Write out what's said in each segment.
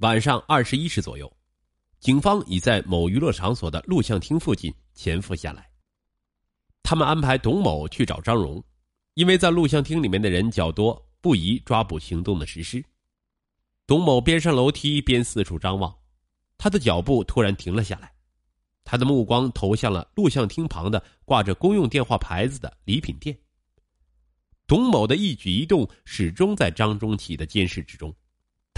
晚上二十一时左右，警方已在某娱乐场所的录像厅附近潜伏下来。他们安排董某去找张荣，因为在录像厅里面的人较多，不宜抓捕行动的实施。董某边上楼梯边四处张望，他的脚步突然停了下来，他的目光投向了录像厅旁的挂着公用电话牌子的礼品店。董某的一举一动始终在张中启的监视之中，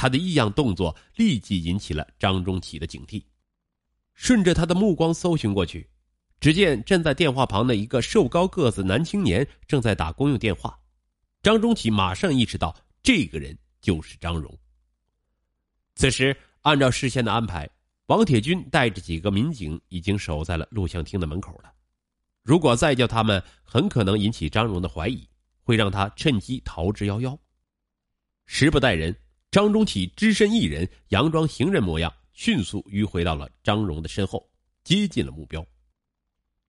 他的异样动作立即引起了张中启的警惕。顺着他的目光搜寻过去，只见站在电话旁的一个瘦高个子男青年正在打公用电话。张中启马上意识到，这个人就是张荣。此时，按照事先的安排，王铁军带着几个民警已经守在了录像厅的门口了。如果再叫他们，很可能引起张荣的怀疑，会让他趁机逃之夭夭。时不待人，张中启只身一人，佯装行人模样，迅速迂回到了张荣的身后，接近了目标。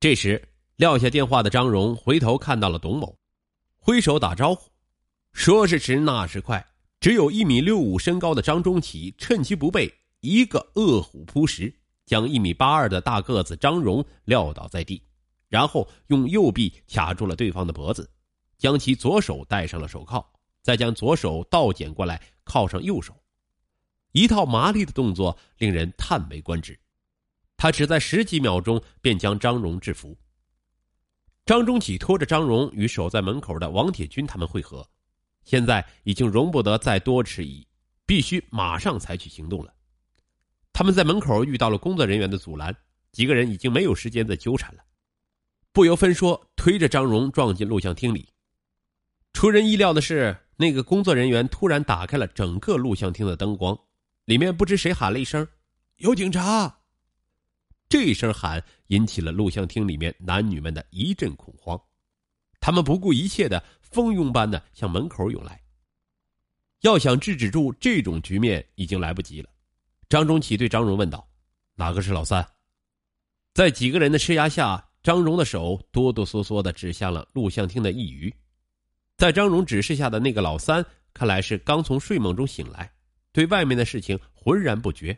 这时，撂下电话的张荣回头看到了董某，挥手打招呼，说是迟那是快。只有一米六五身高的张中启趁其不备，一个饿虎扑食，将一米八二的大个子张荣撂倒在地，然后用右臂卡住了对方的脖子，将其左手戴上了手铐，再将左手倒剪过来靠上右手，一套麻利的动作令人叹为观止。他只在十几秒钟便将张荣制服。张中启拖着张荣与守在门口的王铁军他们会合。现在已经容不得再多迟疑，必须马上采取行动了。他们在门口遇到了工作人员的阻拦，几个人已经没有时间再纠缠了，不由分说推着张荣撞进录像厅里。出人意料的是，那个工作人员突然打开了整个录像厅的灯光，里面不知谁喊了一声：“有警察！”这一声喊引起了录像厅里面男女们的一阵恐慌，他们不顾一切的。蜂拥般的向门口涌来。要想制止住这种局面，已经来不及了。张中启对张荣问道：“哪个是老三？”在几个人的施压下，张荣的手哆哆嗦嗦的指向了录像厅的一隅。在张荣指示下的那个老三，看来是刚从睡梦中醒来，对外面的事情浑然不觉。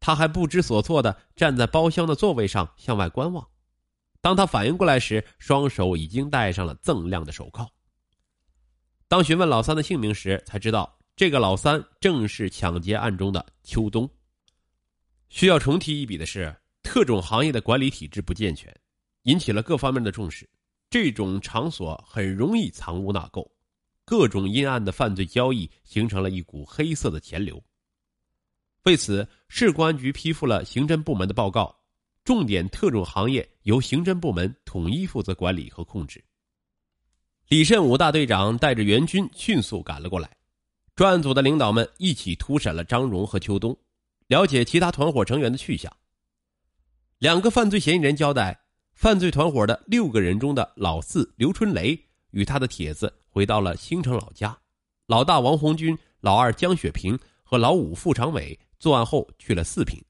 他还不知所措的站在包厢的座位上向外观望。当他反应过来时，双手已经戴上了锃亮的手铐。当询问老三的姓名时，才知道这个老三正是抢劫案中的秋冬。需要重提一笔的是，特种行业的管理体制不健全，引起了各方面的重视。这种场所很容易藏污纳垢，各种阴暗的犯罪交易形成了一股黑色的钱流。为此，市公安局批复了刑侦部门的报告。重点特种行业由刑侦部门统一负责管理和控制。李慎武大队长带着援军迅速赶了过来，专案组的领导们一起突审了张荣和邱东，了解其他团伙成员的去向。两个犯罪嫌疑人交代，犯罪团伙的六个人中的老四刘春雷与他的铁子回到了兴城老家，老大王红军、老二江雪平和老五付长伟作案后去了四平。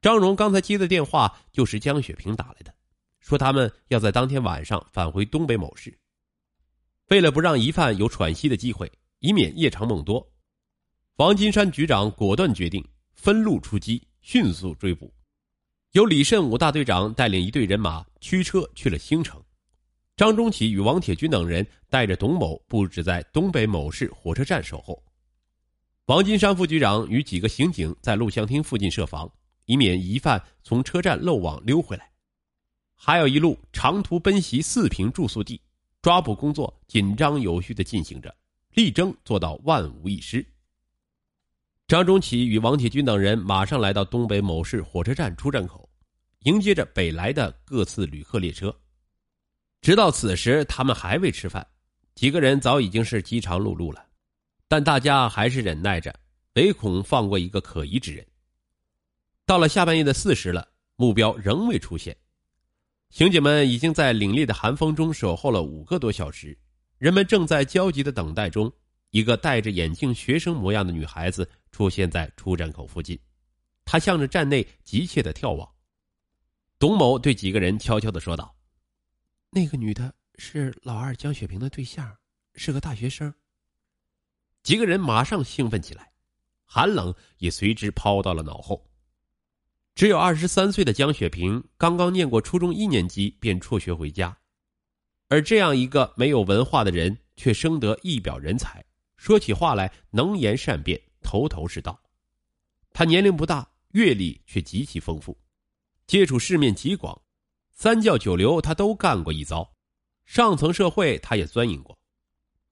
张荣刚才接的电话就是江雪平打来的，说他们要在当天晚上返回东北某市。为了不让疑犯有喘息的机会，以免夜长梦多，王金山局长果断决定分路出击，迅速追捕。由李慎武大队长带领一队人马驱车去了兴城，张中启与王铁军等人带着董某布置在东北某市火车站守候。王金山副局长与几个刑警在录像厅附近设防。以免疑犯从车站漏网溜回来，还有一路长途奔袭四平住宿地，抓捕工作紧张有序的进行着，力争做到万无一失。张中启与王铁军等人马上来到东北某市火车站出站口，迎接着北来的各次旅客列车。直到此时，他们还未吃饭，几个人早已经是饥肠辘辘了，但大家还是忍耐着，唯恐放过一个可疑之人。到了下半夜的四时了，目标仍未出现，刑警们已经在凛冽的寒风中守候了五个多小时，人们正在焦急的等待中。一个戴着眼镜、学生模样的女孩子出现在出站口附近，她向着站内急切的眺望。董某对几个人悄悄的说道：“那个女的是老二江雪萍的对象，是个大学生。”几个人马上兴奋起来。寒冷也随之抛到了脑后。只有二十三岁的江雪萍刚刚念过初中一年级便辍学回家，而这样一个没有文化的人，却生得一表人才，说起话来能言善辩，头头是道。他年龄不大，阅历却极其丰富，接触世面极广，三教九流他都干过一遭，上层社会他也钻营过。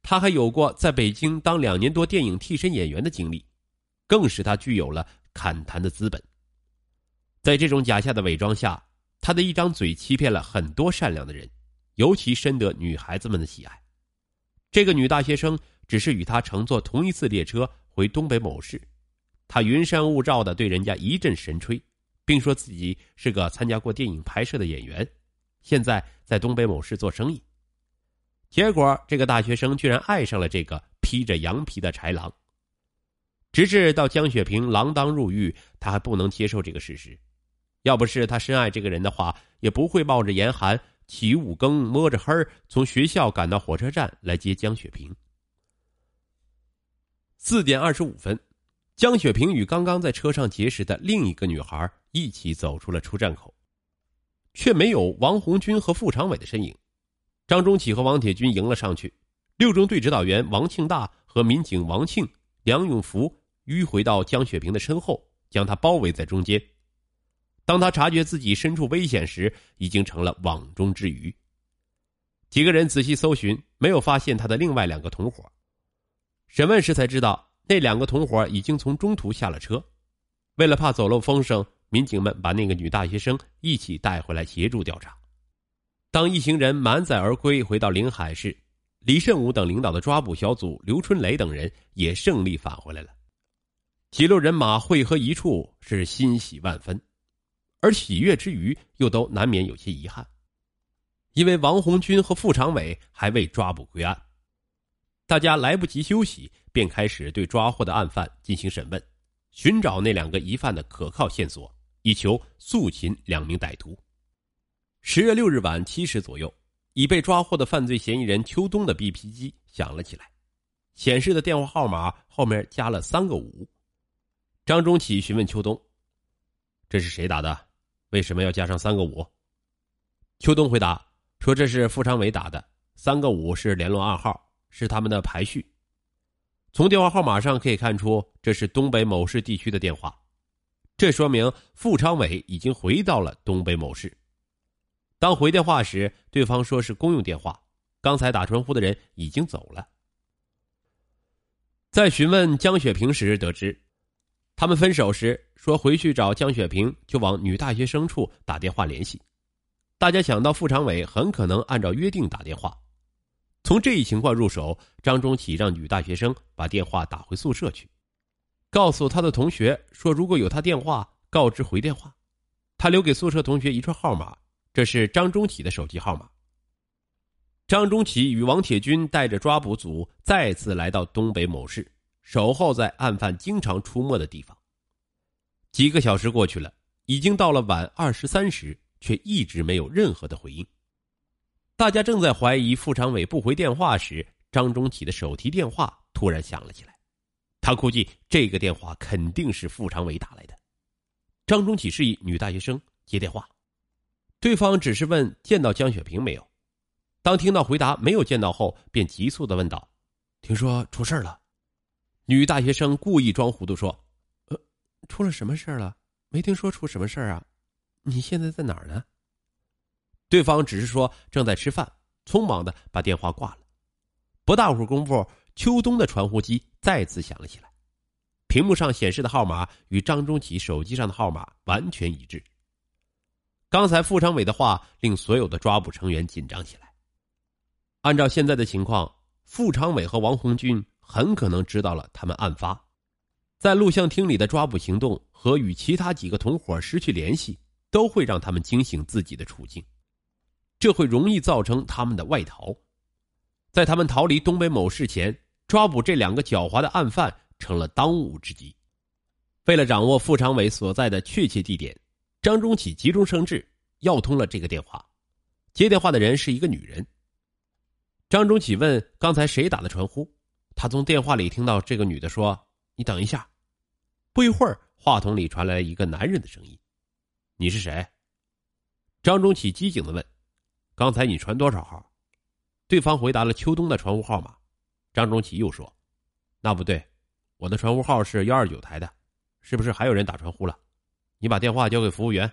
他还有过在北京当两年多电影替身演员的经历，更使他具有了侃谈的资本。在这种假象的伪装下，他的一张嘴欺骗了很多善良的人，尤其深得女孩子们的喜爱。这个女大学生只是与他乘坐同一次列车回东北某市，他云山雾罩的对人家一阵神吹，并说自己是个参加过电影拍摄的演员，现在在东北某市做生意。结果，这个大学生居然爱上了这个披着羊皮的豺狼。直至到江雪萍锒铛入狱，他还不能接受这个事实。要不是他深爱这个人的话，也不会冒着严寒起五更摸着黑从学校赶到火车站来接江雪萍。四点二十五分，江雪萍与刚刚在车上结识的另一个女孩一起走出了出站口，却没有王红军和傅长伟的身影。张中启和王铁军迎了上去，六中队指导员王庆大和民警王庆、梁永福迂回到江雪萍的身后，将她包围在中间。当他察觉自己身处危险时，已经成了网中之鱼。几个人仔细搜寻，没有发现他的另外两个同伙。审问时才知道，那两个同伙已经从中途下了车。为了怕走漏风声，民警们把那个女大学生一起带回来协助调查。当一行人满载而归，回到临海市，李胜武等领导的抓捕小组，刘春雷等人也胜利返回来了。几路人马汇合一处，是欣喜万分。而喜悦之余，又都难免有些遗憾，因为王红军和傅长伟还未抓捕归案，大家来不及休息，便开始对抓获的案犯进行审问，寻找那两个疑犯的可靠线索，以求肃擒两名歹徒。十月六日晚七时左右，已被抓获的犯罪嫌疑人邱东的 BP 机响了起来，显示的电话号码后面加了三个五。张中启询问邱东：“这是谁打的？”为什么要加上三个五？邱东回答说：“这是付长伟打的，三个五是联络暗号，是他们的排序。从电话号码上可以看出，这是东北某市地区的电话，这说明傅昌伟已经回到了东北某市。当回电话时，对方说是公用电话，刚才打传呼的人已经走了。在询问江雪萍时得知，他们分手时。”说回去找江雪萍，就往女大学生处打电话联系。大家想到傅长伟很可能按照约定打电话，从这一情况入手，张中启让女大学生把电话打回宿舍去，告诉他的同学说如果有他电话，告知回电话。他留给宿舍同学一串号码，这是张中启的手机号码。张中启与王铁军带着抓捕组再次来到东北某市，守候在案犯经常出没的地方。几个小时过去了，已经到了晚二十三时，却一直没有任何的回应。大家正在怀疑傅长伟不回电话时，张中启的手提电话突然响了起来。他估计这个电话肯定是傅长伟打来的。张中启示意女大学生接电话，对方只是问见到江雪萍没有。当听到回答没有见到后，便急促的问道：“听说出事了？”女大学生故意装糊涂说。呃出了什么事了？没听说出什么事啊！你现在在哪儿呢？对方只是说正在吃饭，匆忙的把电话挂了。不大会儿功夫，秋冬的传呼机再次响了起来，屏幕上显示的号码与张中奇手机上的号码完全一致。刚才傅长伟的话令所有的抓捕成员紧张起来。按照现在的情况，傅长伟和王红军很可能知道了他们案发。在录像厅里的抓捕行动和与其他几个同伙失去联系，都会让他们惊醒自己的处境，这会容易造成他们的外逃。在他们逃离东北某市前，抓捕这两个狡猾的案犯成了当务之急。为了掌握傅长伟所在的确切地点，张中启急中生智，要通了这个电话。接电话的人是一个女人。张中启问：“刚才谁打的传呼？”他从电话里听到这个女的说。你等一下，不一会儿，话筒里传来一个男人的声音：“你是谁？”张中启机警的问：“刚才你传多少号？”对方回答了秋冬的传呼号码。张中启又说：“那不对，我的传呼号是幺二九台的，是不是还有人打传呼了？你把电话交给服务员。”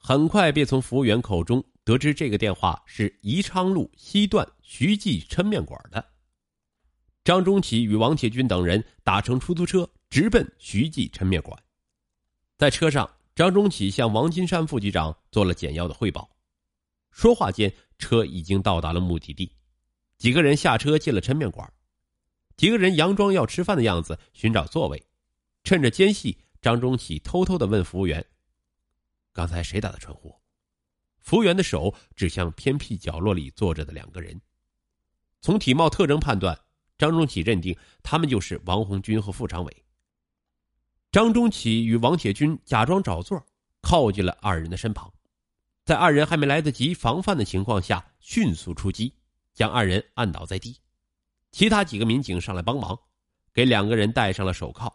很快便从服务员口中得知，这个电话是宜昌路西段徐记抻面馆的。张中启与王铁军等人打乘出租车，直奔徐记抻面馆。在车上，张中启向王金山副局长做了简要的汇报。说话间，车已经到达了目的地。几个人下车进了抻面馆，几个人佯装要吃饭的样子，寻找座位。趁着间隙，张中启偷偷的问服务员。刚才谁打的传呼？服务员的手指向偏僻角落里坐着的两个人。从体貌特征判断，张中启认定他们就是王红军和副长伟。张中启与王铁军假装找座，靠近了二人的身旁，在二人还没来得及防范的情况下，迅速出击，将二人按倒在地。其他几个民警上来帮忙，给两个人戴上了手铐。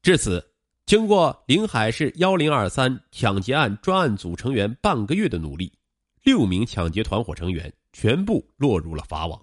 至此。经过临海市幺零二三抢劫案专案组成员半个月的努力，六名抢劫团伙成员全部落入了法网。